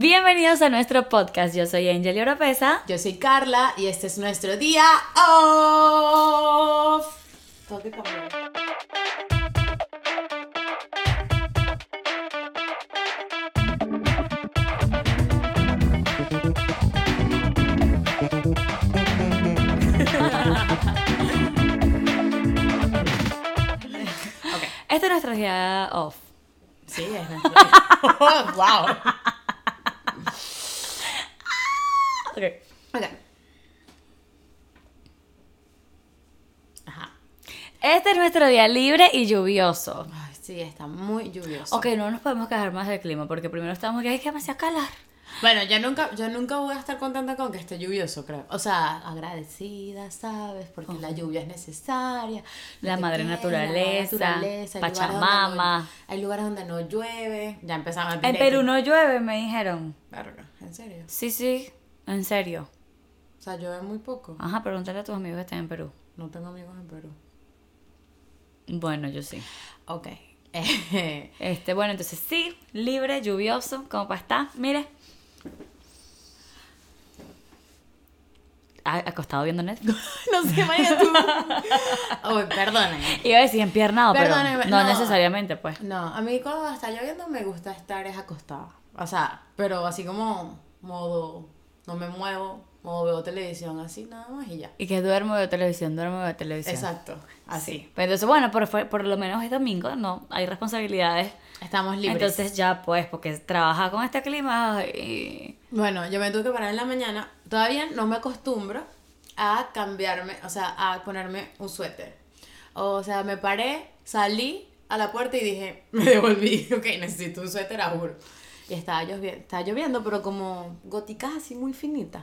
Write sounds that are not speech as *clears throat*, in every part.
Bienvenidos a nuestro podcast. Yo soy Angel Oropesa. Yo soy Carla y este es nuestro día off. Tengo que cambiar. *laughs* Este es nuestro día off. Sí, es nuestro *laughs* wow. Ok. Ok. Ajá. Este es nuestro día libre y lluvioso. Ay, sí, está muy lluvioso. Ok, no nos podemos quejar más del clima porque primero estamos que hay que demasiado calor. Bueno, yo nunca, yo nunca voy a estar contenta con que esté lluvioso, creo. O sea, agradecida, ¿sabes? Porque la lluvia es necesaria. La madre naturaleza, la naturaleza, hay lugares donde Pachamama. no- Hay lugares donde no llueve. Ya empezamos a En Perú no llueve, me dijeron. Verga, ¿en serio? Sí, sí, en serio. O sea, llueve muy poco. Ajá, pregúntale a tus amigos que están en Perú. No tengo amigos en Perú. Bueno, yo sí. Ok. *laughs* Este, bueno, entonces sí, libre, lluvioso, como para estar. Mire. Ah, Acostado viendo Netflix. *laughs* no sé, María, tú. *laughs* Uy, perdóname. Iba a decir empiernado, pero no, no. necesariamente, pues. No, a mí cuando está lloviendo me gusta estar es acostada. O sea, pero así como modo, no me muevo, modo veo televisión, así nada más y ya. Y que duermo de televisión, duermo de televisión. Exacto, así. Pero entonces, bueno, por, por lo menos es domingo, no, hay responsabilidades. Estamos libres. Entonces ya, pues, porque trabajar con este clima y... Bueno, yo me tuve que parar en la mañana. Todavía no me acostumbro a cambiarme, o sea, a ponerme un suéter. O sea, me paré, salí a la puerta y dije, *laughs* me devolví. *laughs* Ok, necesito un suéter, a juro. Y estaba lloviendo, estaba lloviendo, pero como goticas así muy finitas.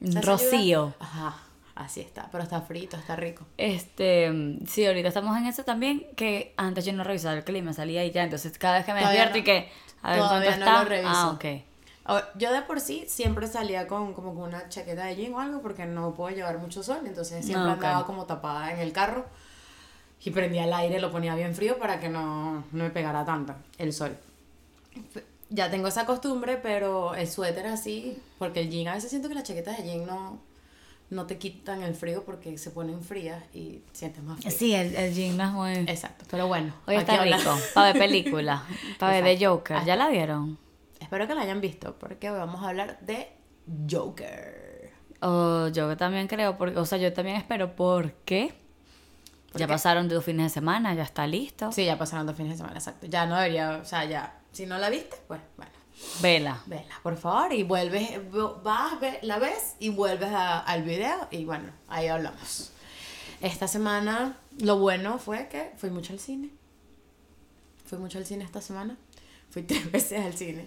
Rocío. Ajá, así está. Pero está frito, está rico. Este, sí, ahorita estamos en eso también, que antes yo no revisaba el clima, salía y ya, entonces cada vez que me Todavía despierto y no. que, a ver Todavía no lo está. reviso. Ah, ok. Yo de por sí siempre salía con como con una chaqueta de jean o algo porque no puedo llevar mucho sol, entonces siempre Ah, ok. andaba como tapada en el carro y prendía el aire, lo ponía bien frío para que no, no me pegara tanto el sol. Ya tengo esa costumbre, pero el suéter así, porque el jean, a veces siento que las chaquetas de jean no, no te quitan el frío porque se ponen frías y sientes más frío. Sí, el, el jean no es muy... Exacto, pero bueno. Hoy está rico, *laughs* para ver película, para ver de. Joker. ¿Ya la vieron? Espero que la hayan visto porque hoy vamos a hablar de Joker. Oh, yo también creo, porque, o sea, yo también espero, ¿por qué? Ya qué? pasaron dos fines de semana, ya está listo. Sí, ya pasaron dos fines de semana, exacto. Ya no debería, o sea, ya. Si no la viste, pues bueno, Vela. vela, por favor, y vuelves, vas, la ves y vuelves a- al video y bueno, ahí hablamos. Esta semana, lo bueno fue que fui mucho al cine. Fui mucho al cine esta semana. Fui *laughs* tres veces al cine.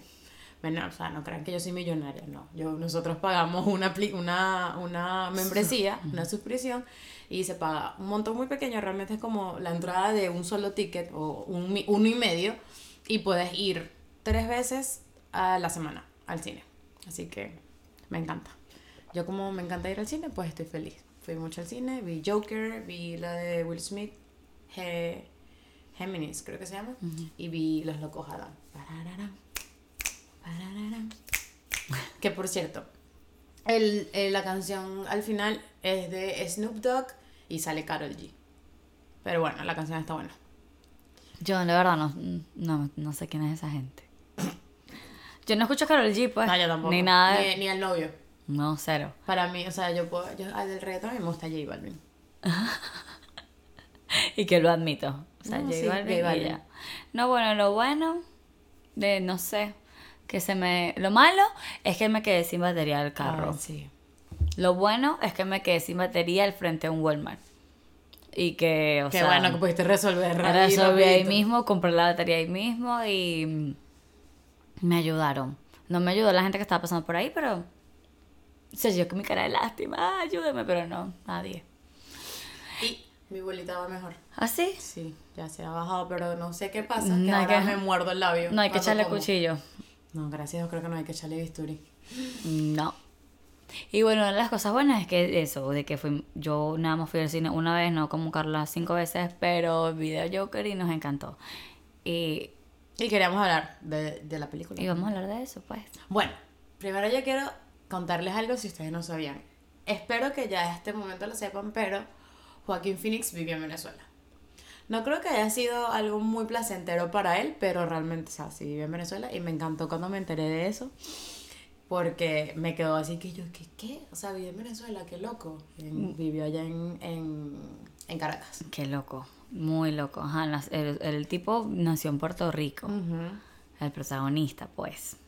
Bueno, o sea, no crean que yo soy millonaria, no. Yo, nosotros pagamos una, una, una membresía, una suscripción, y se paga un montón muy pequeño, realmente es como la entrada de un solo ticket o un, uno y medio, y puedes ir tres veces a la semana al cine. Así que me encanta. Yo como me encanta ir al cine, pues estoy feliz. Fui mucho al cine, vi Joker, vi la de Will Smith, Ge- Géminis creo que se llama, y vi Los Locos Adam. Parararán, parararán. Que por cierto, el, el- la canción al final es de Snoop Dogg y sale Carol G. Pero bueno, la canción está buena. Yo, de verdad, no, no, no sé quién es esa gente. Yo no escucho a Karol G, pues. no, yo tampoco. Ni nada. de- Ni, ni al novio. No, cero. Para mí, o sea, yo puedo. Yo, al del reggaetón a mí me gusta J Balvin. *laughs* Y que lo admito. O sea, No, J sí, Balvin J y Balvin. ya. No, bueno, lo bueno de, no sé, que se me... Lo malo es que me quedé sin batería del carro. Sí. Lo bueno es que me quedé sin batería al frente de un Walmart. Y que, o Qué sea... bueno que pudiste resolver resolví ahí mismo, compré la batería ahí mismo y me ayudaron. No me ayudó la gente que estaba pasando por ahí, pero... O sea, yo con mi cara de lástima, "Ah, ayúdame, pero no, nadie. Y mi bolita va mejor. ¿Ah, sí? Sí, ya se ha bajado, pero no sé qué pasa. No que ahora que- me muerdo el labio. No hay que echarle como. cuchillo. No, gracias, Dios, creo que no hay que echarle bisturí. No. Y bueno, una de las cosas buenas es que eso, de que fui, yo nada más fui al cine una vez, no como Carla cinco veces, pero vi de Joker y nos encantó. Y, Y queríamos hablar de, de la película. y vamos a hablar de eso, pues. Bueno, primero yo quiero contarles algo si ustedes no sabían. Espero que ya a este momento lo sepan, pero Joaquín Phoenix vivió en Venezuela. No creo que haya sido algo muy placentero para él, pero realmente, o sea, sí vivió en Venezuela y me encantó cuando me enteré de eso. Porque me quedó así que yo, ¿qué? qué? O sea, vivió en Venezuela, qué loco. En- vivió allá en, en, en Caracas. Qué loco, muy loco. Ajá, el, el tipo nació en Puerto Rico, el protagonista, pues.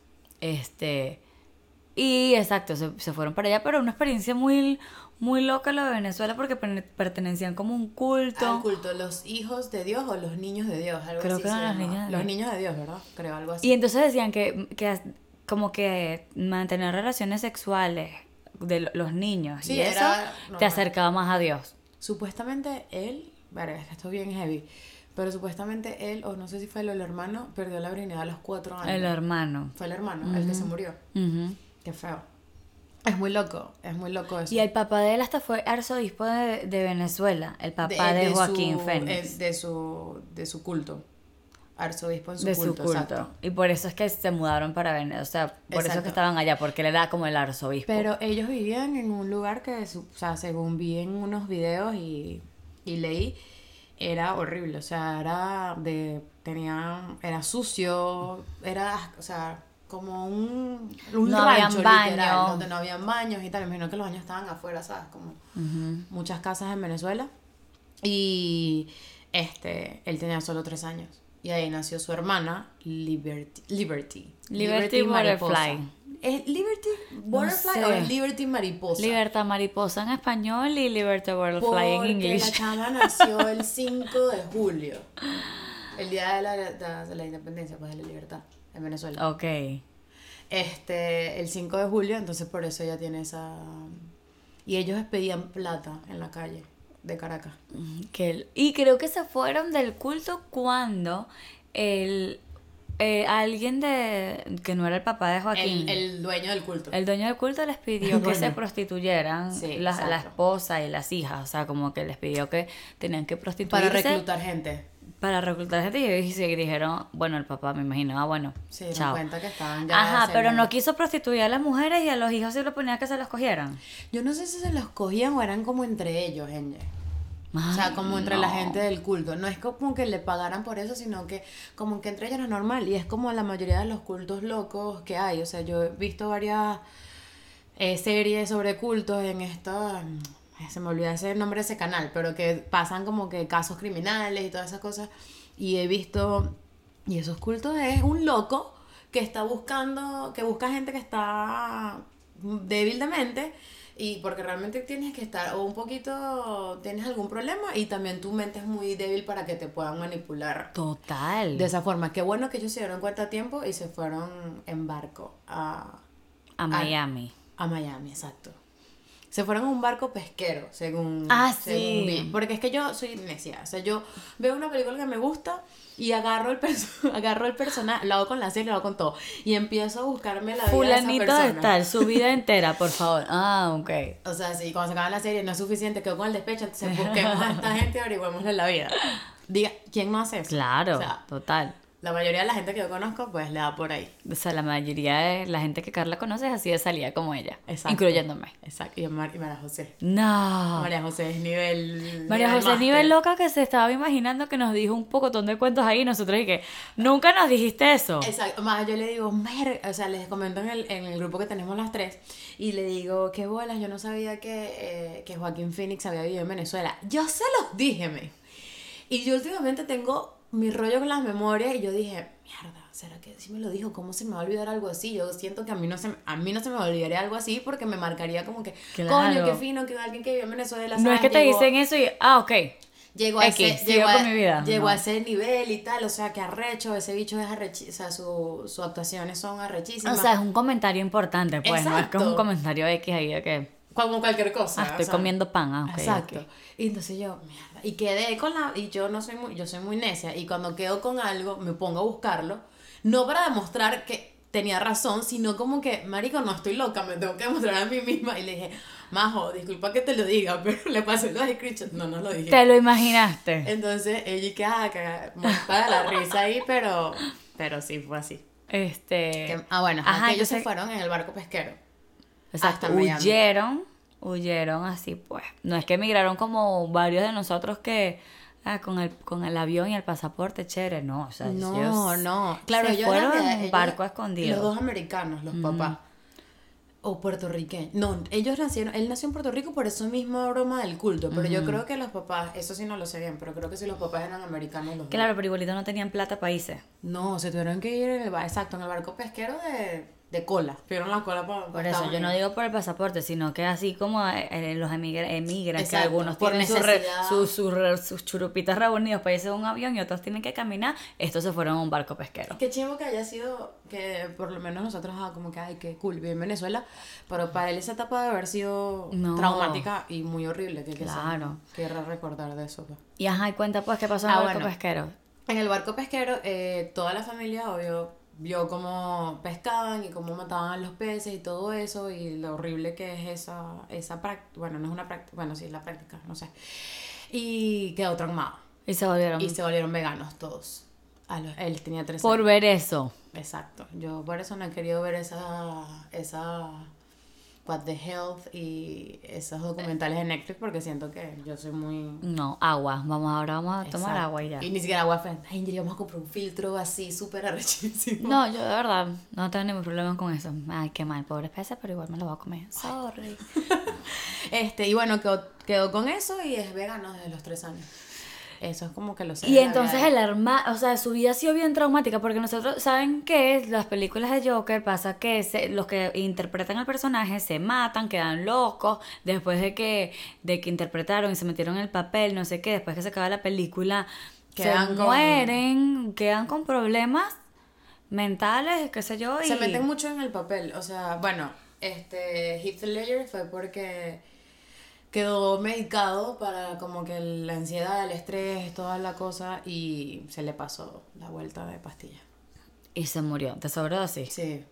Este. Y exacto, se, se fueron para allá, pero una experiencia muy, muy loca lo de Venezuela porque pertenecían como un culto. Al culto, los hijos de Dios o los niños de Dios, algo Creo así que eran los niños de Los Dios. niños de Dios, ¿verdad? Creo, algo así. Y entonces decían que, que como que mantener relaciones sexuales de lo- los niños Sí, y eso era te acercaba más a Dios. Supuestamente él, verga, esto es bien heavy, pero supuestamente él, o no sé si fue o el hermano, perdió la virginidad a los cuatro años. El hermano. Fue el hermano, el que se murió. Qué feo. Es muy loco, es muy loco eso. Y el papá de él hasta fue arzobispo de, de Venezuela, el papá de, Joaquín Fénix. eh, De su, de su culto. Arzobispo en su de culto, su culto. exacto. Y por eso es que se mudaron para Venezuela. O sea, por eso es Exacto. que estaban allá, porque él era como el arzobispo. Pero ellos vivían en un lugar que, o sea, según vi en unos videos y, y leí, era horrible. O sea, era de. tenía. era sucio, era, o sea, como un, un No rancho habían literal, donde no habían baños y tal. Me imagino que los baños estaban afuera, ¿sabes? Como muchas casas en Venezuela. Y este, él tenía solo tres años. Y ahí nació su hermana, Liberty. Liberty, Liberty Butterfly. ¿Es Liberty Butterfly o sé. es Liberty Mariposa? Libertad mariposa en español y Libertad butterfly en inglés. la chama nació el *laughs* 5 de julio. El día de la, de- de la independencia, pues de la libertad en Venezuela. Ok. Este, el 5 de julio, entonces por eso ella tiene esa... Y ellos pedían plata en la calle de Caracas. Que y creo que se fueron del culto cuando el eh, alguien de que no era el papá de Joaquín, El, el dueño del culto. el dueño del culto les pidió *laughs* que se prostituyeran Sí, la, la esposa y las hijas, o sea, como que les pidió que tenían que prostituirse para reclutar gente. Para reclutar gente y sí dijeron, bueno, el papá me imagino, ah, bueno, Se dieron chao. cuenta que estaban ya... Ajá, pero no quiso prostituir a las mujeres y a los hijos se lo ponía que se los cogieran. Yo no sé si se los cogían o eran como entre ellos, Enge. O sea, como entre la gente del culto. No es como que le pagaran por eso, sino que como que entre ellos era normal. Y es como la mayoría de los cultos locos que hay. O sea, yo he visto varias eh, series sobre cultos en esta... Se me olvidó ese nombre de ese canal, pero que pasan como que casos criminales y todas esas cosas. Y he visto... Y esos cultos es un loco que está buscando, que busca gente que está débil de mente y porque realmente tienes que estar o un poquito tienes algún problema y también tu mente es muy débil para que te puedan manipular Total. de esa forma. Qué bueno que ellos se dieron cuenta a tiempo y se fueron en barco a, a Miami. a Miami, exacto. Se fueron en un barco pesquero, según. Ah, según sí. vi. Porque es que yo soy necia. O sea, yo veo una película que me gusta y agarro el, *laughs* agarro el personaje, lo hago con la serie, lo hago con todo. Y empiezo a buscarme la vida Fulanito de esa de persona. tal, su vida *laughs* entera, por favor. Ah, ok. O sea, sí, cuando se acaba la serie no es suficiente, quedo con el despecho, entonces busquemos a esta *laughs* gente y averigüémosle la vida. Diga, ¿quién no hace eso? Claro, O sea, total. La mayoría de la gente que yo conozco, pues le da por ahí. O sea, la mayoría de la gente que Carla conoce es así de salida como ella. Exacto. Incluyéndome. Exacto. Y, Mar- y María José. No. María José es nivel. María nivel José es nivel loca que se estaba imaginando que nos dijo un pocotón de cuentos ahí y nosotros y que nunca nos dijiste eso. Exacto, más yo le digo, "Mer", o sea, les comento en el, en el grupo que tenemos las tres, y le digo, qué bolas, yo no sabía que, eh, que Joaquín Phoenix había vivido en Venezuela. Yo se los dije, me. Y yo últimamente tengo mi rollo con las memorias y yo dije, mierda, ¿será que sí me lo dijo? ¿Cómo se me va a olvidar algo así? Yo siento que a mí no se, a mí no se me olvidaría algo así porque me marcaría como que, Claro. coño, qué fino que alguien que vivió en Venezuela. No es que te Llegó- dicen eso y, ah, ok. Llegó a, X, ese, llegó, a, mi vida. llegó No. a ese nivel y tal, o sea, que arrecho, ese bicho es arrechi, o sea, su, sus actuaciones son O arrechísimas. sea, es un comentario importante, pues, no es que es un Exacto. comentario X ahí de que, como cualquier cosa. ah, estoy o sea, comiendo pan, ah, ok, Exacto. ok. Y entonces yo, mierda, y quedé con la, y yo no soy muy, yo soy muy necia, y cuando quedo con algo, me pongo a buscarlo, no para demostrar que tenía razón, sino como que, marico, no estoy loca, me tengo que demostrar a mí misma, y le dije, Majo, disculpa que te lo diga, *laughs* pero le pasé los screenshots, no, no lo dije. Te lo imaginaste. Entonces ella que, ah, la risa ahí, pero, pero sí fue así. Este. Que- ah, bueno, Ajá, ajá, ellos se fueron en el barco pesquero. Exacto, huyeron, huyeron así pues. No es que emigraron como varios de nosotros que ah, con el con el avión y el pasaporte chévere, no, o sea, No, ellos no. Claro, ellos fueron en ellos- barco escondido. Los dos americanos, los papás. O puertorriqueños. No, ellos nacieron, él nació en Puerto Rico por eso misma broma del culto. Pero yo creo que los papás, eso sí no lo sé bien, pero creo que si los papás eran americanos los dos. Claro, pero igualito no tenían plata países. No, se tuvieron que ir en el, exacto, en el barco pesquero de, de cola. Tuvieron la cola para Por eso, yo no digo por el pasaporte, sino que así como eh, eh, los emigra- emigran, que algunos por tienen sus re- sus- sus re- sus churupitas reunidos para irse en un avión y otros tienen que caminar, estos se fueron a un barco pesquero. Qué chivo que haya sido, que por lo menos nosotros, ah, como que, ay, qué cool, viví en Venezuela, pero para él esa etapa debe haber sido No. traumática y muy horrible. Que Claro. Quiero recordar de eso. pues. Y ajá, y cuenta pues qué pasó en Ah, el barco bueno. pesquero. En el barco pesquero, eh, toda la familia, obvio, vio cómo pescaban y cómo mataban a los peces y todo eso y lo horrible que es esa, esa práctica. Bueno, no es una práctica, bueno, sí es la práctica, no sé. Y quedó traumado. Y se volvieron. Y se volvieron veganos todos. A los- él tenía tres Por años. ver eso. Exacto. Yo por eso no he querido ver esa, esa What the Health y esos documentales de Netflix porque siento que yo soy muy... No, agua. Vamos ahora, vamos a tomar agua y ya. Y ni siquiera agua. Ay, Angel, vamos a comprar un filtro así súper arrechísimo. No, yo de verdad no tengo ningún problema con eso. Ay, qué mal, pobre peces, pero igual me lo voy a comer. Sorry. *laughs* Este, y bueno, quedó, quedó con eso y es vegano desde los tres años. Eso es como que lo sé. Y entonces el arma, o sea, su vida ha sido bien traumática porque nosotros, ¿saben qué? Las películas de Joker pasa que se- los que interpretan al personaje se matan, quedan locos, después de que, de que interpretaron y se metieron en el papel, no sé qué, después que se acaba la película, Quedan se con- mueren, quedan con problemas mentales, qué sé yo, y... Se meten mucho en el papel. O sea, bueno, este Heath Ledger fue porque quedó medicado para como que la ansiedad, el estrés, toda la cosa y se le pasó la vuelta de pastilla. y se murió de sobredosis. Sí.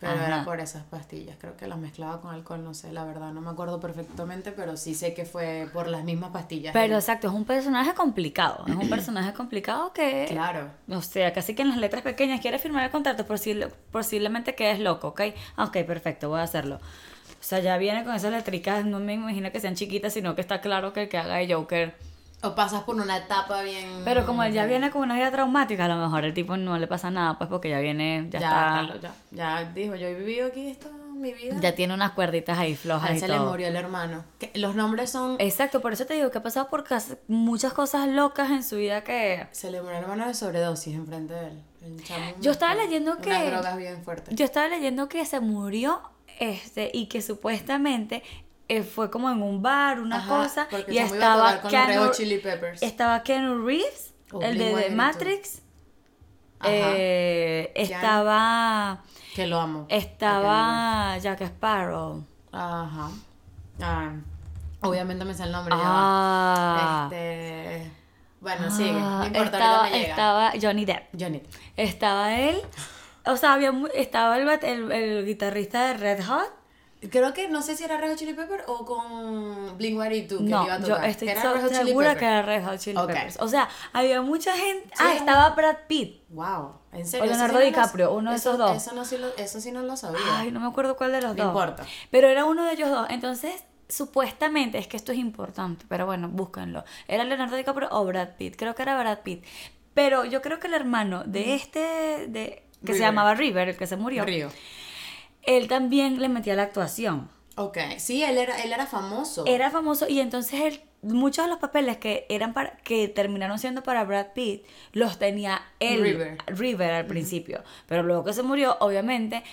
Pero Ajá. era por esas pastillas. Creo que las mezclaba con alcohol, no sé, la verdad, no me acuerdo perfectamente, pero sí sé que fue por las mismas pastillas. Pero exacto, es un personaje complicado, es un personaje complicado que... Claro. O sea, casi que en las letras pequeñas quiere firmar el contrato, posible- posiblemente que es loco, ¿ok? Ok, perfecto, voy a hacerlo. O sea, ya viene con esas letricas, no me imagino que sean chiquitas, sino que está claro que el que haga de Joker. O pasas por una etapa bien. Pero como él ya viene con una vida traumática, a lo mejor el tipo no le pasa nada, pues porque ya viene, ya, Ya, está, Carlos, ya, ya dijo, yo he vivido aquí esto mi vida. ya tiene unas cuerditas ahí A flojas él y se le murió el hermano. Que los nombres son. Exacto, por eso te digo que ha pasado por muchas cosas locas en su vida que... Se le murió el hermano de sobredosis enfrente de él. El chamo Yo estaba leyendo Unas que- drogas bien fuertes. Yo estaba leyendo que se murió este y que supuestamente eh, fue como en un bar, una Ajá, cosa, y estaba Keanu, Chili Peppers. estaba Keanu Reeves, el de, Blink-182. Matrix, eh, estaba Que lo amo. estaba Jack Sparrow. Ajá. Ah, obviamente me sé el nombre Ah, ya. Este. Bueno, sigue. ah, No importa, estaba, ahorita me llega. estaba Johnny Depp. Johnny. Estaba él, o sea, había estaba el, el, el guitarrista de Red Hot. Creo que no sé si era Red Hot Chili Pepper o con Blink 182 que No, iba a yo tocar. estoy Era so- Red Hot Chili segura que era Red Hot Chili Ok. Peppers. O sea, había mucha gente. Sí, ah, es- estaba Brad Pitt. Wow, en O serio. eso Leonardo sí no DiCaprio, uno de eso- esos dos. Eso, no, sí lo, eso sí no lo sabía. Ay, no me acuerdo cuál de los No dos. importa. Pero era uno de ellos dos. Entonces, supuestamente, es que esto es importante, pero bueno, búsquenlo. ¿Era Leonardo DiCaprio o Brad Pitt? Creo que era Brad Pitt. Pero yo creo que el hermano de este, de, que se llamaba River, el que se murió, Río. él también le metía la actuación. Ok, sí, él era, él era famoso. Era famoso y entonces él, muchos de los papeles que eran para, que terminaron siendo para Brad Pitt, los tenía él, River. River al principio. Pero luego que se murió, obviamente,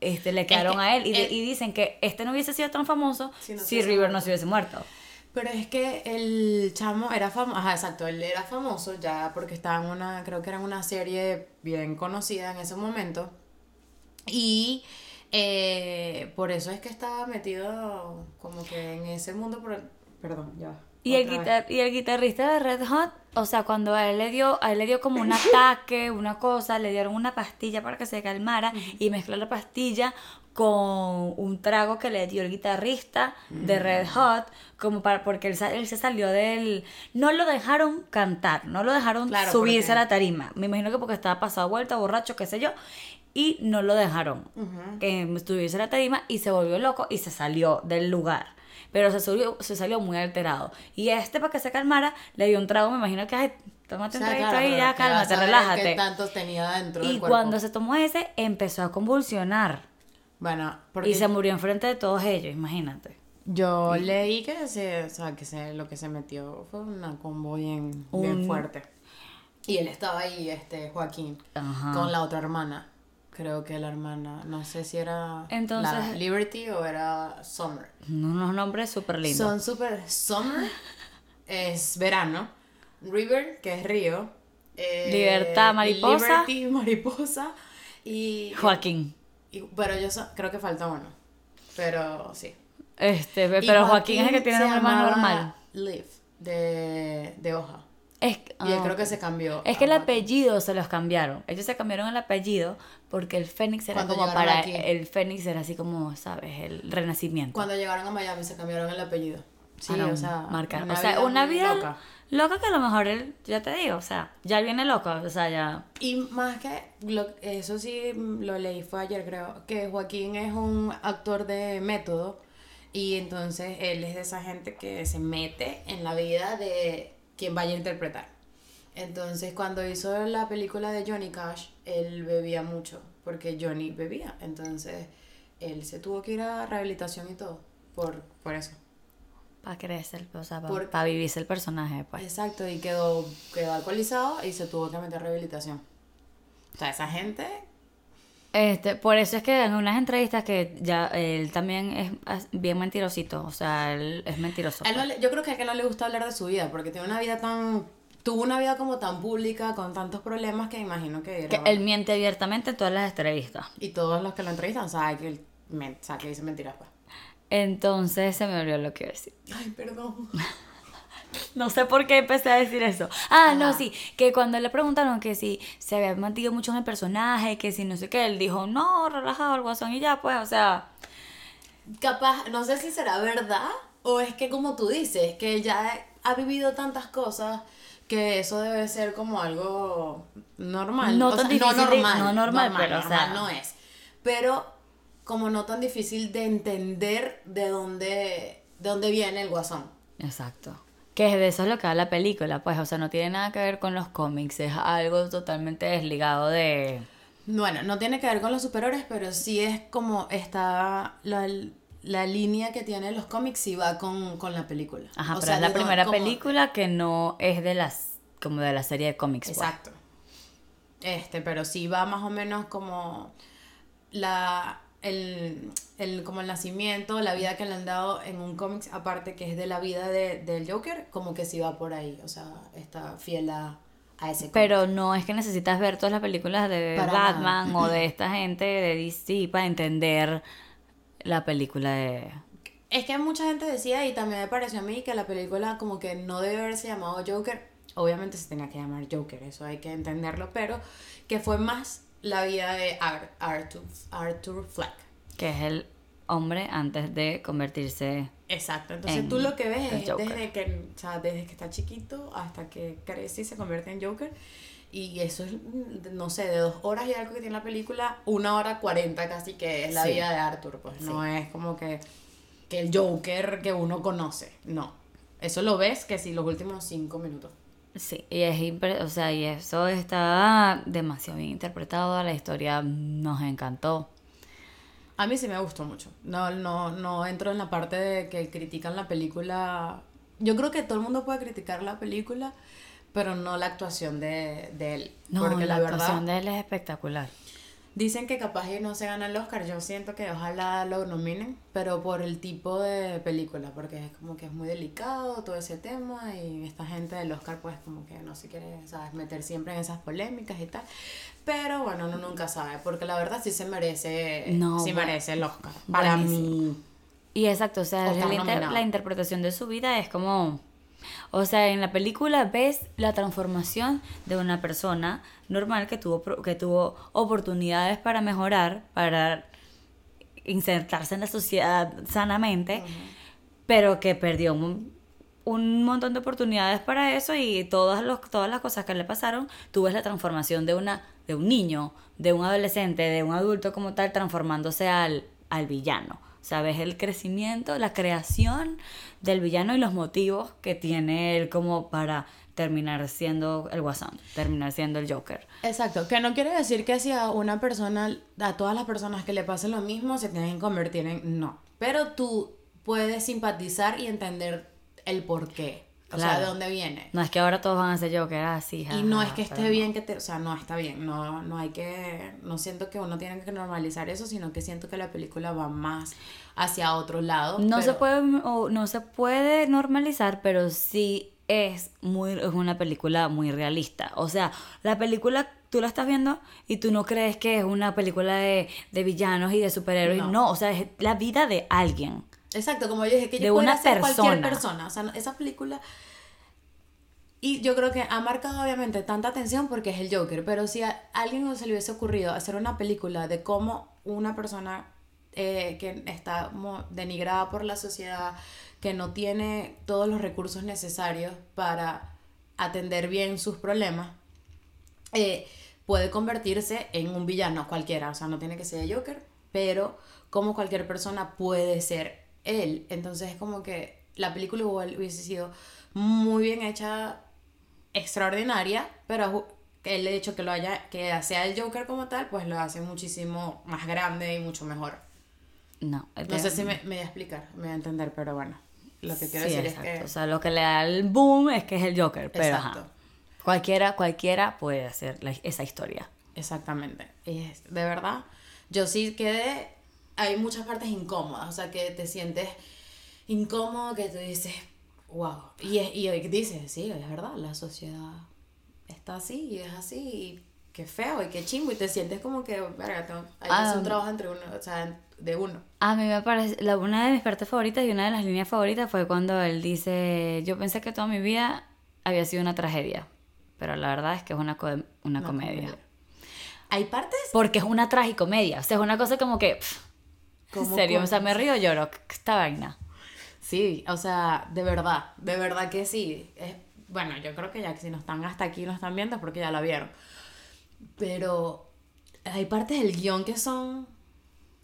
este, le quedaron que a él y, él- y dicen que este no hubiese sido tan famoso Si no si River no se hubiese muerto. Pero es que el chamo era famoso, ajá, exacto, él era famoso ya porque estaba en una, creo que era en una serie bien conocida en ese momento. Y eh, por eso es que estaba metido como que en ese mundo, por- perdón, ya. Y el, guitar- y el guitarrista de Red Hot, o sea, cuando a él le dio, a él le dio como un ataque, una cosa, le dieron una pastilla para que se calmara y mezcló la pastilla con un trago que le dio el guitarrista de Red Hot, como para, porque él, él se salió del, no lo dejaron cantar, no lo dejaron Claro, subirse a la tarima, me imagino que porque estaba pasado vuelta, borracho, qué sé yo, y no lo dejaron que estuviese la tarima y se volvió loco y se salió del lugar. Pero se salió, se salió muy alterado. Y este, para que se calmara, le dio un trago, me imagino que, ay, tómate un O sea, traguito ahí, ya, cálmate, a relájate. ¿Qué tantos tenía dentro del Y cuando se tomó ese, empezó a convulsionar. Bueno, porque Y se murió enfrente de todos ellos, imagínate. yo leí que, se, o sea, que se, lo que se metió fue una combo bien, bien Un- fuerte. Y él estaba ahí, este, Joaquín, Ajá. con la otra hermana. Creo que la hermana, no sé si era Entonces- la Liberty o era Summer. Unos nombres súper lindos. Son súper... Summer es verano. River, que es río. eh, Libertad, mariposa. Liberty, mariposa. Y... Joaquín. y- pero yo so- creo que falta uno. Pero sí. Este, pero Joaquín, es el que tiene más llamaba normal. Liv, de, de hoja. Es, Y él ah, creo que se cambió. Es que el apellido se los cambiaron. Ellos se cambiaron el apellido porque el Fénix era Cuando como para. aquí. El Fénix era así como, ¿sabes? El renacimiento. Cuando llegaron a Miami se cambiaron el apellido. Sí, o sea, marcar. o sea, una vida loca. loca. que a lo mejor él, ya te digo, o sea, ya viene loco, o sea, ya. Y más que, lo- eso sí lo leí, fue ayer creo, que Joaquín es un actor de método y entonces él es de esa gente que se mete en la vida de quien vaya a interpretar. Entonces cuando hizo la película de Johnny Cash, él bebía mucho, porque Johnny bebía, entonces él se tuvo que ir a rehabilitación y todo, por, por eso. Para crecer, o sea, para, vivirse el personaje, pues. Exacto, y quedó, quedó alcoholizado y se tuvo que meter a rehabilitación. O sea, esa gente Este, por eso es que en unas entrevistas que ya él también es bien mentirosito, o sea, él es mentiroso. A él no pues. yo creo que a él no le gusta hablar de su vida, porque tiene una vida tan... Tuvo una vida como tan pública, con tantos problemas, que imagino que... Que era- él miente abiertamente en todas las entrevistas. Y todos los que lo entrevistan saben que él o sea, que dice mentiras, pues. Entonces se me olvidó lo que iba a decir. Ay, perdón. *laughs* No sé por qué empecé a decir eso. Ah, no, sí, que cuando le preguntaron que si se había mantenido mucho en el personaje, que si no sé qué, él dijo, no, relajado el guasón y ya, pues, o sea, Capaz, no sé si será verdad, o es que como tú dices, que ya ha vivido tantas cosas que eso debe ser como algo normal. No O tan sea, difícil de- no normal, no normal, pero, o sea- no es. Pero como no tan difícil de entender de dónde, de dónde viene el guasón. exacto. Que de eso es lo que da la película, pues, o sea, no tiene nada que ver con los cómics, es algo totalmente desligado de... Bueno, no tiene que ver con los superhéroes, pero sí es como está la, la línea que tienen los cómics y va con, con la película. Ajá, O pero sea, es la primera como- película que no es de las, como de la serie de cómics, pues. Exacto. Este, pero sí va más o menos como la el, el como el nacimiento, la vida que le han dado en un cómics aparte que es de la vida de, del Joker, como que sí va por ahí, o sea, está fiel a, a ese cómic. Pero no es que necesitas ver todas las películas de Para Batman o de *clears throat* esta gente de DC para entender la película de... Es que mucha gente decía, y también me pareció a mí, que la película como que no debe haberse llamado Joker. Obviamente se tenía que llamar Joker, eso hay que entenderlo, pero que fue más la vida de Ar- Arthur, Arthur Fleck. Que es el hombre antes de convertirse... Exacto, entonces En tú lo que ves es desde que, o sea, desde que está chiquito hasta que crece y se convierte en Joker. Y eso es, no sé, de dos horas y algo que tiene la película, una hora cuarenta casi que es la Sí. vida de Arthur. Pues no es como que, que el Joker que uno conoce, no. Eso lo ves que sí, los últimos cinco minutos. Sí, y es impre- o sea, y eso está demasiado bien interpretado, la historia nos encantó. A mí sí me gustó mucho. No, no, no entro en la parte de que critican la película. Yo creo que todo el mundo puede criticar la película, pero no la actuación de, de él. No, porque la, la, verdad, actuación de él es espectacular. Dicen que capaz y no se gana el Oscar. Yo siento que ojalá lo nominen, pero por el tipo de película, porque es como que es muy delicado todo ese tema y esta gente del Oscar pues como que no se quiere, ¿sabes? Meter siempre en esas polémicas y tal. Pero bueno, uno nunca sabe, porque la verdad sí se merece, No, sí merece el Oscar. Para buenísimo. mí. Y exacto, o sea, O la, inter- nominado. la interpretación de su vida es como... O sea, en la película ves la transformación de una persona normal que tuvo, que tuvo oportunidades para mejorar, para insertarse en la sociedad sanamente, pero que perdió un, un montón de oportunidades para eso y todas, los, todas las cosas que le pasaron, tú ves la transformación de, una, de un niño, de un adolescente, de un adulto como tal, transformándose al, al villano. ¿Sabes? El crecimiento, la creación del villano y los motivos que tiene él como para terminar siendo el guasón, terminar siendo el Joker. Exacto, que no quiere decir que si a una persona, a todas las personas que le pase lo mismo, se tienen que convertir en... No, pero tú puedes simpatizar y entender el por qué. O sea, de dónde viene. No es que ahora todos van a ser Joker así. y no es que esté bien que te, o sea, no está bien, no no hay que no siento que uno tiene que normalizar eso, sino que siento que la película va más hacia otro lado. No se puede no se puede normalizar, pero sí es muy es una película muy realista. O sea, la película tú la estás viendo y tú no crees que es una película de, de villanos y de superhéroes. No. no. o sea, es la vida de alguien. Exacto, como yo dije, que de una ser cualquier persona. O sea, esa película. Y yo creo que ha marcado obviamente tanta atención porque es el Joker, pero si a alguien se le hubiese ocurrido hacer una película de cómo una persona eh, que está denigrada por la sociedad, que no tiene todos los recursos necesarios para atender bien sus problemas, eh, puede convertirse en un villano cualquiera, o sea, no tiene que ser Joker, pero como cualquier persona puede ser él. Entonces es como que la película hubiese sido muy bien hecha, extraordinaria, pero el hecho que lo haya, que sea el Joker como tal, pues lo hace muchísimo más grande y mucho mejor. No, no sé si me, me voy a explicar, me voy a entender, pero bueno, lo que quiero decir es que... O sea, lo que le da el boom es que es el Joker, pero exacto. Cualquiera, cualquiera puede hacer esa historia. Exactamente. Y de verdad, yo sí quedé hay muchas partes incómodas, o sea, que te sientes incómodo, que tú dices, wow. Y, y dices, sí, es verdad, la sociedad está así y es así, y qué feo y qué chimbo, y te sientes como que, verga, hay que hacer un ah. trabajo entre uno, o sea, de uno. A mí me parece, la, una de mis partes favoritas y una de las líneas favoritas fue cuando él dice, yo pensé que toda mi vida había sido una tragedia, pero la verdad es que es una, una, comedia. ¿Hay partes? Porque es una tragicomedia, o sea, es una cosa como que... ¿En serio? O sea, me río lloro. Esta vaina. Sí, o sea, de verdad, de verdad que sí. Es, bueno, yo creo que ya que si no están hasta aquí no están viendo es porque ya la vieron. Pero hay partes del guion que son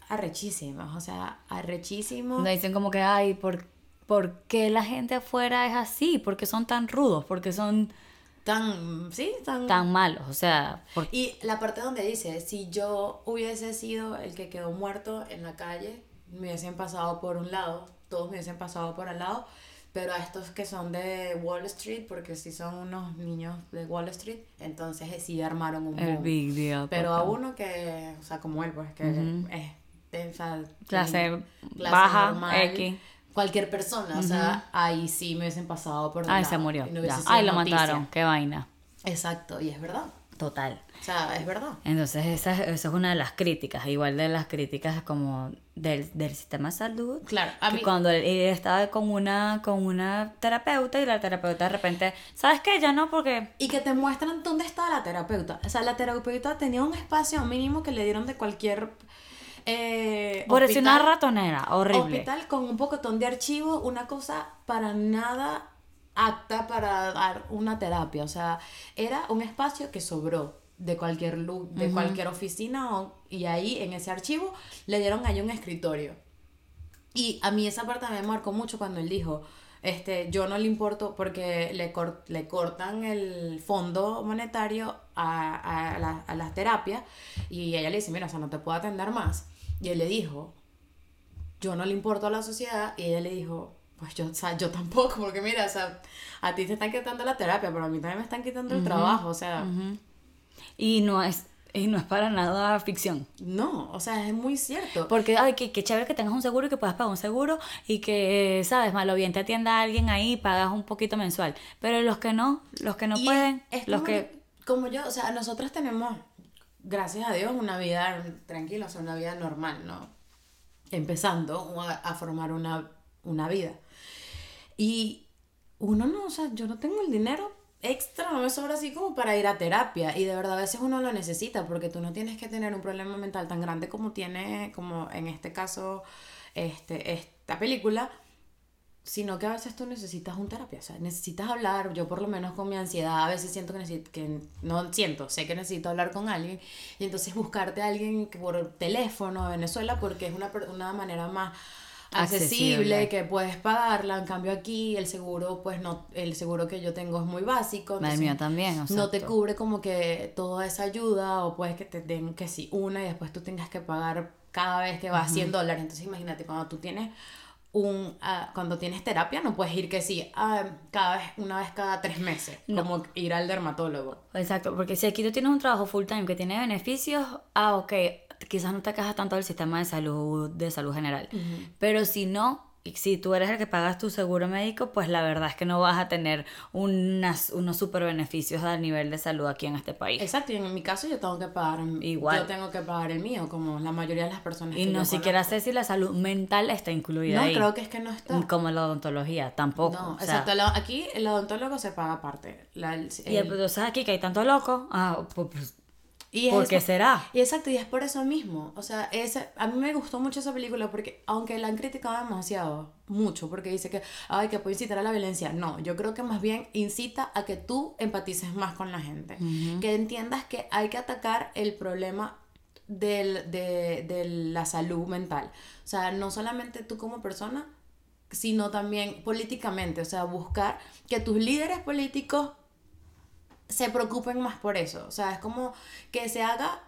arrechísimas, o sea, arrechísimos. Me dicen como que, ay, ¿por, ¿por qué la gente afuera es así? ¿Por qué son tan rudos? ¿Por qué son tan, sí, tan... Tan malos, o sea... Y la parte donde dice, si yo hubiese sido el que quedó muerto en la calle, me hubiesen pasado por un lado, todos me hubiesen pasado por al lado, pero a estos que son de Wall Street, porque si son unos niños de Wall Street, entonces sí armaron un El big deal. Pero a uno que, o sea, como él, pues que es... clase, baja, X cualquier persona. O sea, ahí sí me hubiesen pasado por Ay, se murió. Ay, lo mataron. Qué vaina. Exacto, y es verdad. Total. O sea, es verdad. Entonces, esa, esa, es una de las críticas, igual de las críticas como del, del sistema de salud. Claro, a mí... Cuando él, estaba con una, con una terapeuta y la terapeuta de repente, ¿sabes qué? Ya no, porque... Y que te muestran dónde está la terapeuta. O sea, la terapeuta tenía un espacio mínimo que le dieron de cualquier eh, Por eso una ratonera, horrible. Hospital con un pocotón de archivos, una cosa para nada apta para dar una terapia. O sea, era un espacio que sobró de cualquier de cualquier oficina y ahí en ese archivo le dieron ahí un escritorio. Y a mí esa parte me marcó mucho cuando él dijo, este, yo no le importo porque le, le cortan el fondo monetario a, a, a las terapias y ella le dice, mira, o sea, no te puedo atender más. Y él le dijo, yo no le importo a la sociedad. Y ella le dijo, pues yo, o sea, yo tampoco, porque mira, o sea, a ti te están quitando la terapia, pero a mí también me están quitando el trabajo, o sea. Y no es... Y no es para nada ficción. No, o sea, es muy cierto. Porque, ay, que, chévere que tengas un seguro y que puedas pagar un seguro y que, sabes, malo bien te atienda alguien ahí y pagas un poquito mensual. Pero los que no, los que no pueden, los que... Como yo, o sea, nosotros tenemos gracias a Dios, una vida tranquila, o sea, una vida normal, ¿no? Empezando a, formar una, una, vida. Y uno no, o sea, yo no tengo el dinero extra, no me sobra así como para ir a terapia. Y de verdad a veces uno lo necesita porque tú no tienes que tener un problema mental tan grande como tiene, como en este caso, este, esta película sino que a veces tú necesitas un terapia, o sea, necesitas hablar, yo por lo menos con mi ansiedad a veces siento que necesito, que no siento, sé que necesito hablar con alguien y entonces buscarte a alguien que por teléfono a Venezuela porque es una, una manera más accesible, que puedes pagarla, en cambio aquí el seguro pues no, el seguro que yo tengo es muy básico, el mío también, no te cubre como que toda esa ayuda o puedes que te den que sí una y después tú tengas que pagar cada vez que va 100 dólares, entonces imagínate cuando tú tienes un, ah, cuando tienes terapia no puedes ir que sí, ah, cada vez, una vez cada tres meses, como ir al dermatólogo. Exacto, porque si aquí tú tienes un trabajo full time que tiene beneficios, ah, ok, quizás no te quejas tanto del sistema de salud, de salud general, pero si no, si tú eres el que pagas tu seguro médico, pues la verdad es que no vas a tener unas, unos super beneficios a nivel de salud aquí en este país. Exacto, y en mi caso yo tengo que pagar, Igual. yo tengo que pagar el mío, como la mayoría de las personas. Y no siquiera sé si la salud mental está incluida no, ahí. No, creo que es que no está. Como la odontología, tampoco. No, exacto, aquí el odontólogo se paga aparte. La, el, Y entonces aquí que hay tanto loco, ah, pues, pues y ¿Por qué será? Y exacto, y es por eso mismo. O sea, ese, a mí me gustó mucho esa película porque, aunque la han criticado demasiado, mucho, porque dice que, ay, que puede incitar a la violencia. No, yo creo que más bien incita a que tú empatices más con la gente. Que entiendas que hay que atacar el problema del, de, de la salud mental. O sea, no solamente tú como persona, sino también políticamente. O sea, buscar que tus líderes políticos se preocupen más por eso. O sea, es como que se haga,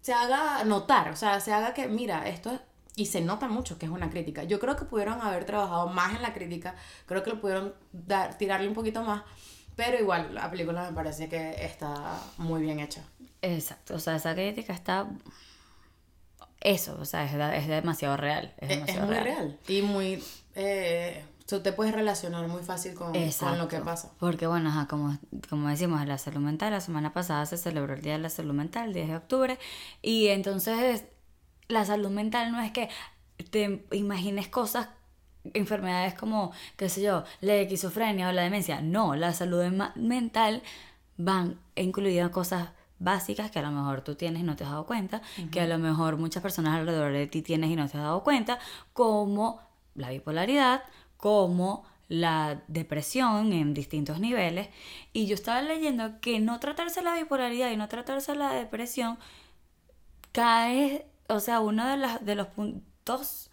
se haga notar, o sea, se haga que, mira, esto es, y se nota mucho que es una crítica. Yo creo que pudieron haber trabajado más en la crítica, creo que lo pudieron dar, tirarle un poquito más, pero igual la película me parece que está muy bien hecha. Exacto, o sea, esa crítica está... Eso, o sea, es, demasiado real. Es, demasiado muy real. Y muy... Eh, Tú te puedes relacionar muy fácil con, con, lo que pasa. Porque bueno, como, como decimos, la salud mental, la semana pasada se celebró el Día de la Salud Mental, el 10 de octubre, y entonces la salud mental no es que te imagines cosas enfermedades como, qué sé yo, la esquizofrenia o la demencia. No, la salud mental van incluidas cosas básicas que a lo mejor tú tienes y no te has dado cuenta, que a lo mejor muchas personas alrededor de ti tienes y no te has dado cuenta, como la bipolaridad, como la depresión en distintos niveles. Y yo estaba leyendo que no tratarse la bipolaridad y no tratarse la depresión cae, o sea, uno de, las, de los puntos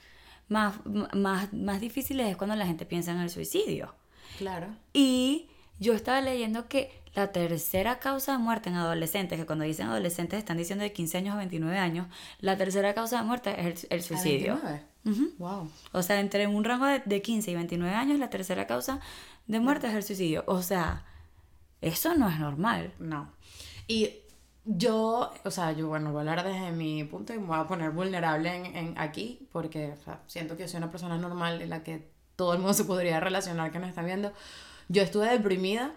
más, más, más difíciles es cuando la gente piensa en el suicidio. Claro. Y yo estaba leyendo que la tercera causa de muerte en adolescentes, que cuando dicen adolescentes están diciendo de 15 años a 29 años, la tercera causa de muerte es el, suicidio. Wow. O sea, entre un rango de, de 15 y 29 años, la tercera causa de muerte es el suicidio. O sea, eso no es normal. No. Y yo, o sea, yo, bueno, voy a hablar desde mi punto y me voy a poner vulnerable en, en aquí, porque siento que soy una persona normal en la que todo el mundo se podría relacionar que me está viendo. Yo estuve deprimida,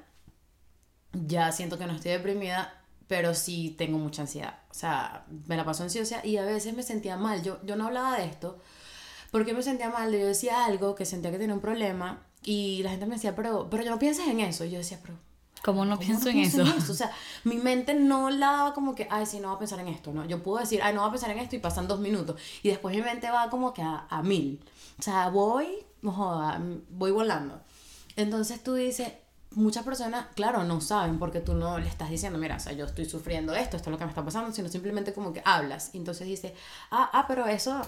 ya siento que no estoy deprimida, pero sí tengo mucha ansiedad. O sea, me la paso ansiosa y a veces me sentía mal. Yo, yo no hablaba de esto porque me sentía mal. Yo decía algo que sentía que tenía un problema y la gente me decía, pero, pero yo no pienses en eso. Y yo decía, pero... ¿Cómo no pienso, en, eso? O sea, mi mente no la daba como que, ay, sí, no va a pensar en esto, ¿no? Yo puedo decir, ay, no va a pensar en esto y pasan dos minutos. Y después mi mente va como que a, a mil. O sea, voy, no joda, voy volando. Entonces tú dices, muchas personas, claro, no saben porque tú no le estás diciendo, mira, o sea, yo estoy sufriendo esto, esto es lo que me está pasando, sino simplemente como que hablas. Y entonces dice, ah, ah, pero eso.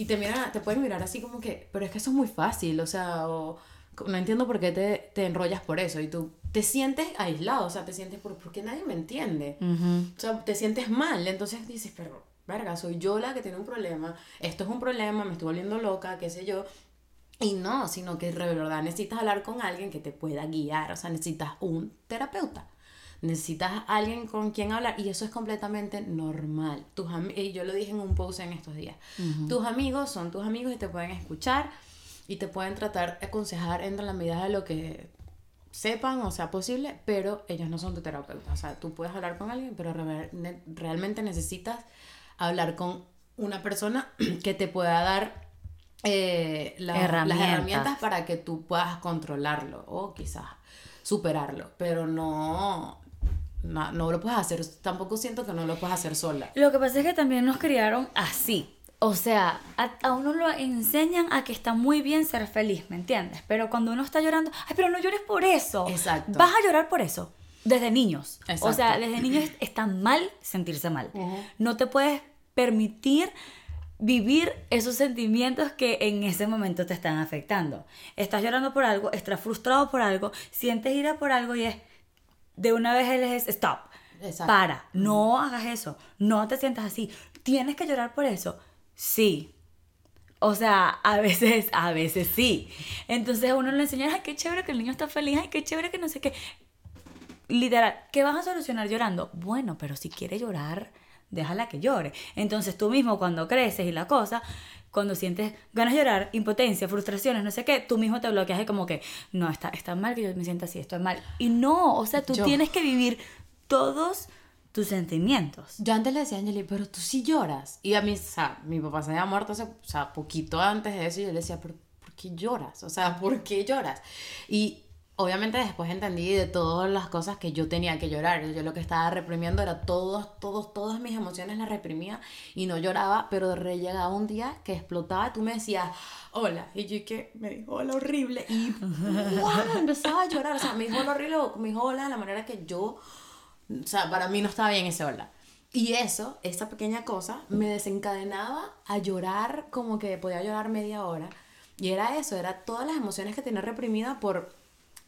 Y te miran, te pueden mirar así como que, pero es que eso es muy fácil, o sea, o, no entiendo por qué te, te, enrollas por eso. Y tú te sientes aislado, o sea, te sientes, por, porque nadie me entiende. O sea, te sientes mal. Entonces dices, pero, verga, soy yo la que tiene un problema, esto es un problema, me estoy volviendo loca, qué sé yo. Y no, sino que de verdad necesitas hablar con alguien que te pueda guiar, o sea, necesitas un terapeuta. Necesitas alguien con quien hablar y eso es completamente normal. Tus y yo lo dije en un post en estos días. Tus amigos son tus amigos y te pueden escuchar y te pueden tratar de aconsejar en la medida de lo que sepan o sea posible, pero ellos no son tu terapeuta. O sea, tú puedes hablar con alguien, pero realmente necesitas hablar con una persona *clears throat* que te pueda dar eh, las herramientas para que tú puedas controlarlo o quizás superarlo, pero no, no, lo puedes hacer, tampoco siento que no lo puedes hacer sola. Lo que pasa es que también nos criaron así. o sea, a, a uno lo enseñan a que está muy bien ser feliz, ¿me entiendes? Pero cuando uno está llorando, ay, pero no llores por eso. Exacto. Vas a llorar por eso. Desde niños. O Exacto. sea, desde niños es- está mal sentirse mal. No te puedes permitir vivir esos sentimientos que en ese momento te están afectando. Estás llorando por algo, estás frustrado por algo, sientes ira por algo y es de una vez él es stop. Exacto. Para, no hagas eso, no te sientas así. ¿Tienes que llorar por eso? Sí. O sea, a veces, a veces sí. Entonces uno le enseña, ay, qué chévere que el niño está feliz, ay, qué chévere que no sé qué. Literal, ¿qué vas a solucionar llorando? Bueno, pero si quiere llorar, déjala que llore. Entonces tú mismo cuando creces y la cosa, cuando sientes ganas de llorar, impotencia, frustraciones, no sé qué, tú mismo te bloqueas y como que, no, está, está mal que yo me sienta así, esto es mal. Y no, o sea, tú Yo- tienes que vivir todos tus sentimientos. Yo antes le decía a Angeli, pero tú sí lloras. Y a mí, o sea, mi papá se había muerto hace, o sea, poquito antes de eso y yo le decía, pero ¿por qué lloras? O sea, ¿por qué lloras? Y obviamente después entendí de todas las cosas que yo tenía que llorar. Yo lo que estaba reprimiendo era todos, todos, todas mis emociones las reprimía y no lloraba, pero de repente llegaba un día que explotaba y tú me decías, hola. Y yo que me dijo hola horrible y ¡guau! empezaba a llorar. O sea, me dijo hola horrible, o me dijo hola de la manera que yo o sea, para mí no estaba bien ese hola. Y eso, esa pequeña cosa, me desencadenaba a llorar como que podía llorar media hora. Y era eso, era todas las emociones que tenía reprimidas por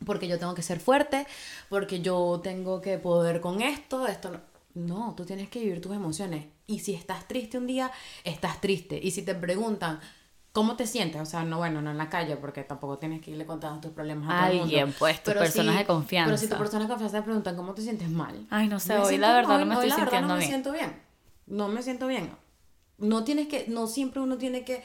porque yo tengo que ser fuerte, porque yo tengo que poder con esto, esto no. No, tú tienes que vivir tus emociones. Y si estás triste un día, estás triste. Y si te preguntan, ¿cómo te sientes? O sea, no, bueno, no en la calle, porque tampoco tienes que irle contando tus problemas a todo el mundo. Alguien, pues, tus personas si- de confianza. Pero si tu persona de confianza te preguntan, ¿cómo te sientes mal? Ay, no sé, hoy la verdad mal, no me hoy estoy la verdad sintiendo no me bien. siento bien. No me siento bien. No tienes que, no siempre uno tiene que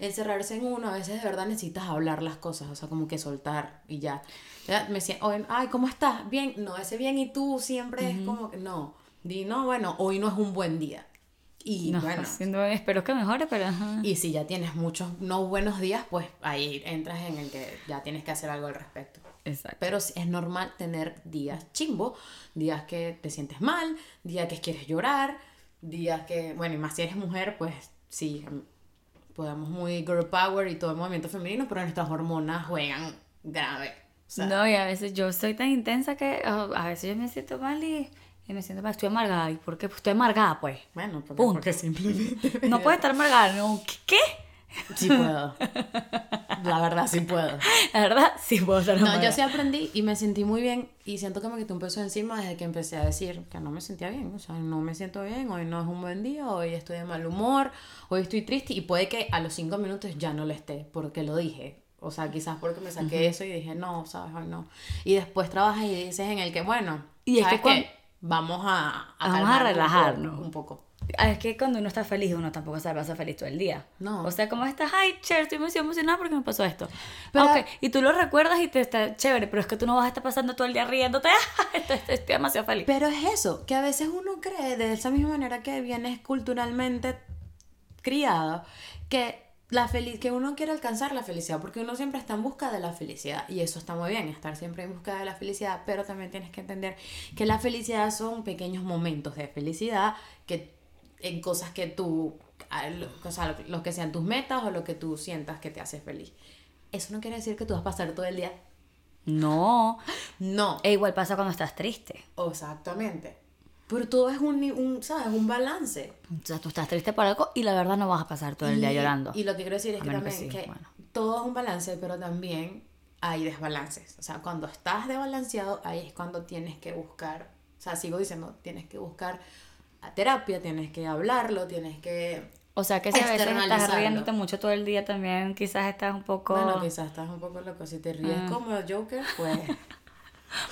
encerrarse en uno, a veces de verdad necesitas hablar las cosas, o sea, como que soltar y ya. Ya me siento, hoy, ay, ¿cómo estás? Bien, no, ese bien y tú siempre es como que no. Di, no, bueno, hoy no es un buen día. Y No, bueno, haciendo- espero que mejore, pero ajá. y si ya tienes muchos no buenos días, pues ahí entras en el que ya tienes que hacer algo al respecto. Exacto. Pero es normal tener días chimbo, días que te sientes mal, días que quieres llorar, días que, bueno, y más si eres mujer, pues sí, em, podemos muy girl power y todo el movimiento femenino, pero nuestras hormonas juegan grave. O sea, no, y a veces yo soy tan intensa que oh, a veces yo me siento mal y, y me siento mal. Estoy amargada. ¿Y por qué? Pues estoy amargada, pues. Bueno, porque, Punto. porque simplemente... No puedo estar amargada. No, ¿qué? Sí puedo. La verdad, sí puedo. La verdad, sí puedo No, yo sí aprendí y me sentí muy bien y siento que me quitó un peso encima desde que empecé a decir que no me sentía bien, o sea, no me siento bien, hoy no es un buen día, hoy estoy de mal humor, hoy estoy triste y puede que a los cinco minutos ya no lo esté porque lo dije, o sea, quizás porque me saqué eso y dije, no, sabes, hoy no. Y después trabajas y dices en el que, bueno, Y es que ¿sabes qué? vamos a, Vamos a un poco, relajarnos. un poco. Ah, Es que cuando uno está feliz, uno tampoco se pasa feliz todo el día. No. O sea, como estás, ay, chévere, estoy muy emocionada porque me pasó esto. Pero- ok, y tú lo recuerdas y te está chévere, pero es que tú no vas a estar pasando todo el día riéndote. *laughs* estoy, estoy- estoy demasiado feliz. Pero es eso, que a veces uno cree de esa misma manera que vienes culturalmente criado, que la feliz que uno quiere alcanzar la felicidad, porque uno siempre está en busca de la felicidad y eso está muy bien, estar siempre en busca de la felicidad, pero también tienes que entender que la felicidad son pequeños momentos de felicidad que en cosas que tú, o sea, lo, lo que sean tus metas o lo que tú sientas que te hace feliz. Eso no quiere decir que tú vas a pasar todo el día. No. No, E igual pasa cuando estás triste. Exactamente. Pero todo es un, un, ¿sabes? Un balance. O sea, tú estás triste por algo y la verdad no vas a pasar todo el día Y- llorando. Y lo que quiero decir es A que menos que también sí, que bueno. todo es un balance, pero también hay desbalances. O sea, cuando estás desbalanceado, ahí es cuando tienes que buscar, o sea, sigo diciendo, tienes que buscar a terapia, tienes que hablarlo, tienes que... O sea, que si a veces estás riéndote mucho todo el día también, quizás estás un poco... Bueno, quizás estás un poco loco. Si te ríes Ah. como *laughs* el Joker, pues...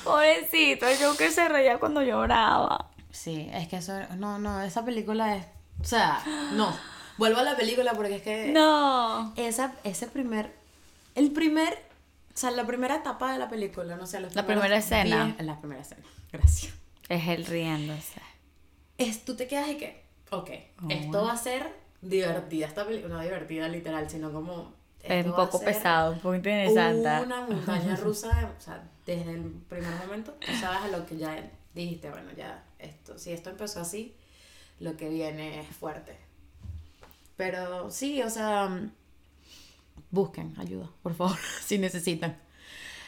Pobrecito, yo que se reía cuando lloraba. sí, es que eso... No, no, esa película es... O sea, no. Vuelvo a la película porque es que... No. esa, ese primer, el primer, o sea, la primera etapa de la película, no sé, los La primera escena. diez- la primera escena, gracias. Es él riéndose. Es, tú te quedas y que, ok, Oh. esto va a ser divertida, esta película, no divertida literal, sino como... Es un poco pesado, un poco interesante. Una montaña *laughs* rusa, o sea, desde el primer momento, tú sabes a lo que ya dijiste, bueno, ya, esto, si esto empezó así, lo que viene es fuerte. Pero sí, o sea, busquen ayuda, por favor, *laughs* si necesitan.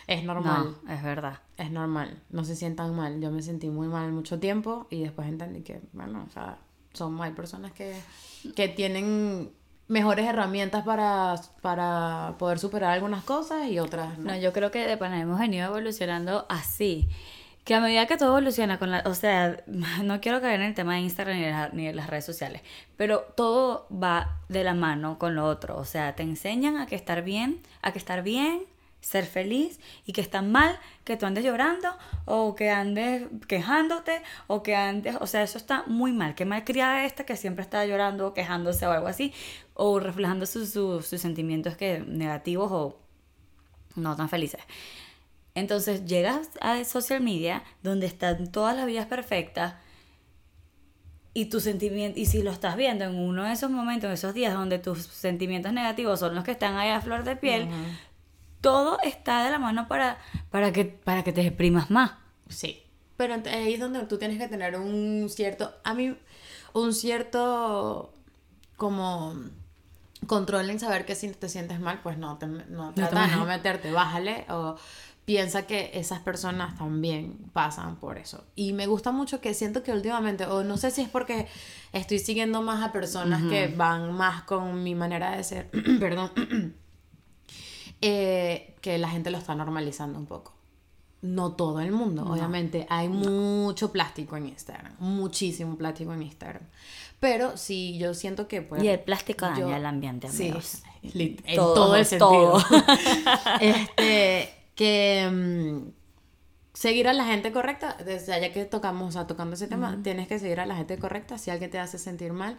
Es normal. No, es verdad. Es normal. No se sientan mal. Yo me sentí muy mal mucho tiempo y después entendí que, bueno, o sea, son, hay personas que, que tienen mejores herramientas para, para poder superar algunas cosas y otras no. Yo creo que de pana hemos venido evolucionando así. Que a medida que todo evoluciona con la... O sea, *laughs* no quiero caer en el tema de Instagram ni de, ni las redes sociales, pero todo va de la mano con lo otro. O sea, te enseñan a que estar bien, a que estar bien, ser feliz y que está mal que tú andes llorando o que andes quejándote o que andes... O sea, eso está muy mal. Qué mal criada esta que siempre está llorando o quejándose o algo así o reflejando sus, sus, sentimientos que negativos o no tan felices. Entonces llegas a social media donde están todas las vidas perfectas y tus sentimientos, y si lo estás viendo en uno de esos momentos, en esos días donde tus sentimientos negativos son los que están ahí a flor de piel, todo está de la mano para, para, que, para que te exprimas más. Sí. Pero ahí es donde tú tienes que tener un cierto, a mí, un cierto como control en saber que si te sientes mal, pues no, te, no trata de no meterte, bájale o piensa que esas personas también pasan por eso. Y me gusta mucho que siento que últimamente, o no sé si es porque estoy siguiendo más a personas que van más con mi manera de ser, *clears throat* perdón, *clears throat* eh, que la gente lo está normalizando un poco. No todo el mundo, obviamente. Hay mucho plástico en Instagram, muchísimo plástico en Instagram. Pero sí, yo siento que pues, y el plástico daña yo- el ambiente, Sí, amigos. lit- en Todo, todo, el sentido. todo. *laughs* este, que mm, seguir a la gente correcta, desde allá que tocamos, o sea, tocando ese tema, tienes que seguir a la gente correcta. Si alguien te hace sentir mal,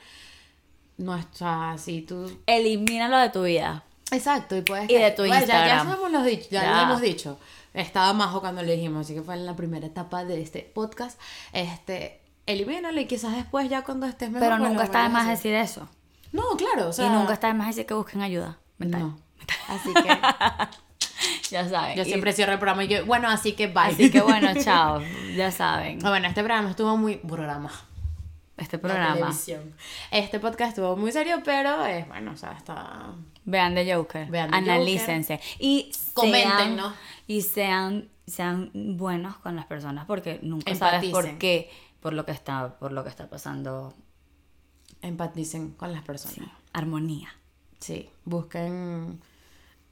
no está así, tú Elimínalo de tu vida. Exacto, y puedes Y de tu Bueno, ya- Ya, Instagram. hemos dicho, ya, Ya. lo hemos dicho. Estaba majo cuando le dijimos, así que fue en la primera etapa de este podcast. Este, elimínalo y quizás después ya cuando estés mejor. Pero pues, nunca está de más decir eso. No, claro, o sea. y nunca está de más decir que busquen ayuda. mental. No. *laughs* Así que *laughs* Ya saben. yo Y- siempre cierro el programa y yo, bueno, así que bye. Así que bueno, *laughs* chao. Ya saben. Ah, Bueno, este programa estuvo muy. Programa. Este programa. Este podcast estuvo muy serio, pero es bueno, o sea, está. Vean The Joker. Vean The Analícense. Y Comenten, ¿no? Y sean, sean buenos con las personas porque nunca sabes por Empaticen. qué, por lo que está, por lo que está pasando. Empaticen con las personas. Sí. Armonía. Sí, busquen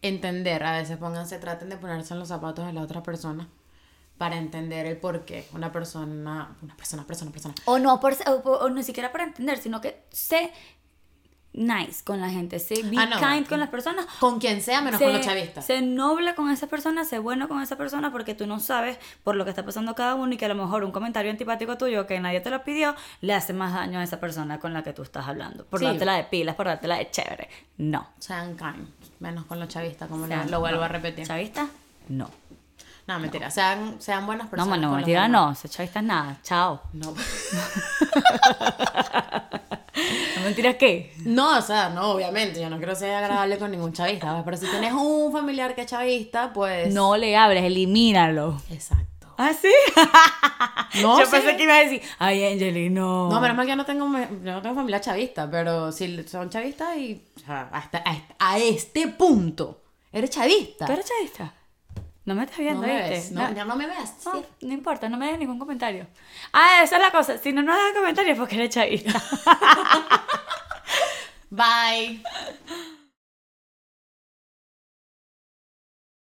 entender, a veces pónganse, traten de ponerse en los zapatos de la otra persona para entender el por qué una persona, una persona, persona, persona. O no por, o, ni siquiera para entender, sino que sé nice con la gente, sé be Ah, no. kind con las personas. Con quien sea, menos sé, con los chavistas. sé noble con esa persona, sé bueno con esa persona porque tú no sabes por lo que está pasando cada uno y que a lo mejor un comentario antipático tuyo que nadie te lo pidió le hace más daño a esa persona con la que tú estás hablando. Por Sí. dártela de pilas, por dártela de chévere. No. Sean kind, menos con los chavistas, como lo- vuelvo no. a repetir. ¿Chavista? No. No, mentira, sean, sean buenas No, personas. no, los mentira no. Ser chavista es nada. Chao. No. *laughs* ¿No mentira qué? No, o sea, no, obviamente, yo no quiero ser agradable con ningún chavista, ¿ves? pero si tienes un familiar que es chavista, pues... No le hables, elimínalo. Exacto. ¿Ah, sí? *laughs* No, Yo sí. pensé que iba a decir, ay, Angeli, no. No, menos mal que yo no tengo, yo no tengo familia chavista, pero si son chavistas y... O sea, hasta, a, este- a este punto, eres chavista. ¿Tú eres chavista? No me estás no viendo, me ¿viste? ves, no, ya no me ves. No, sí. no importa, no me des ningún comentario. Ah, esa es la cosa. Si no nos das comentarios porque eres chavista. *laughs* Bye.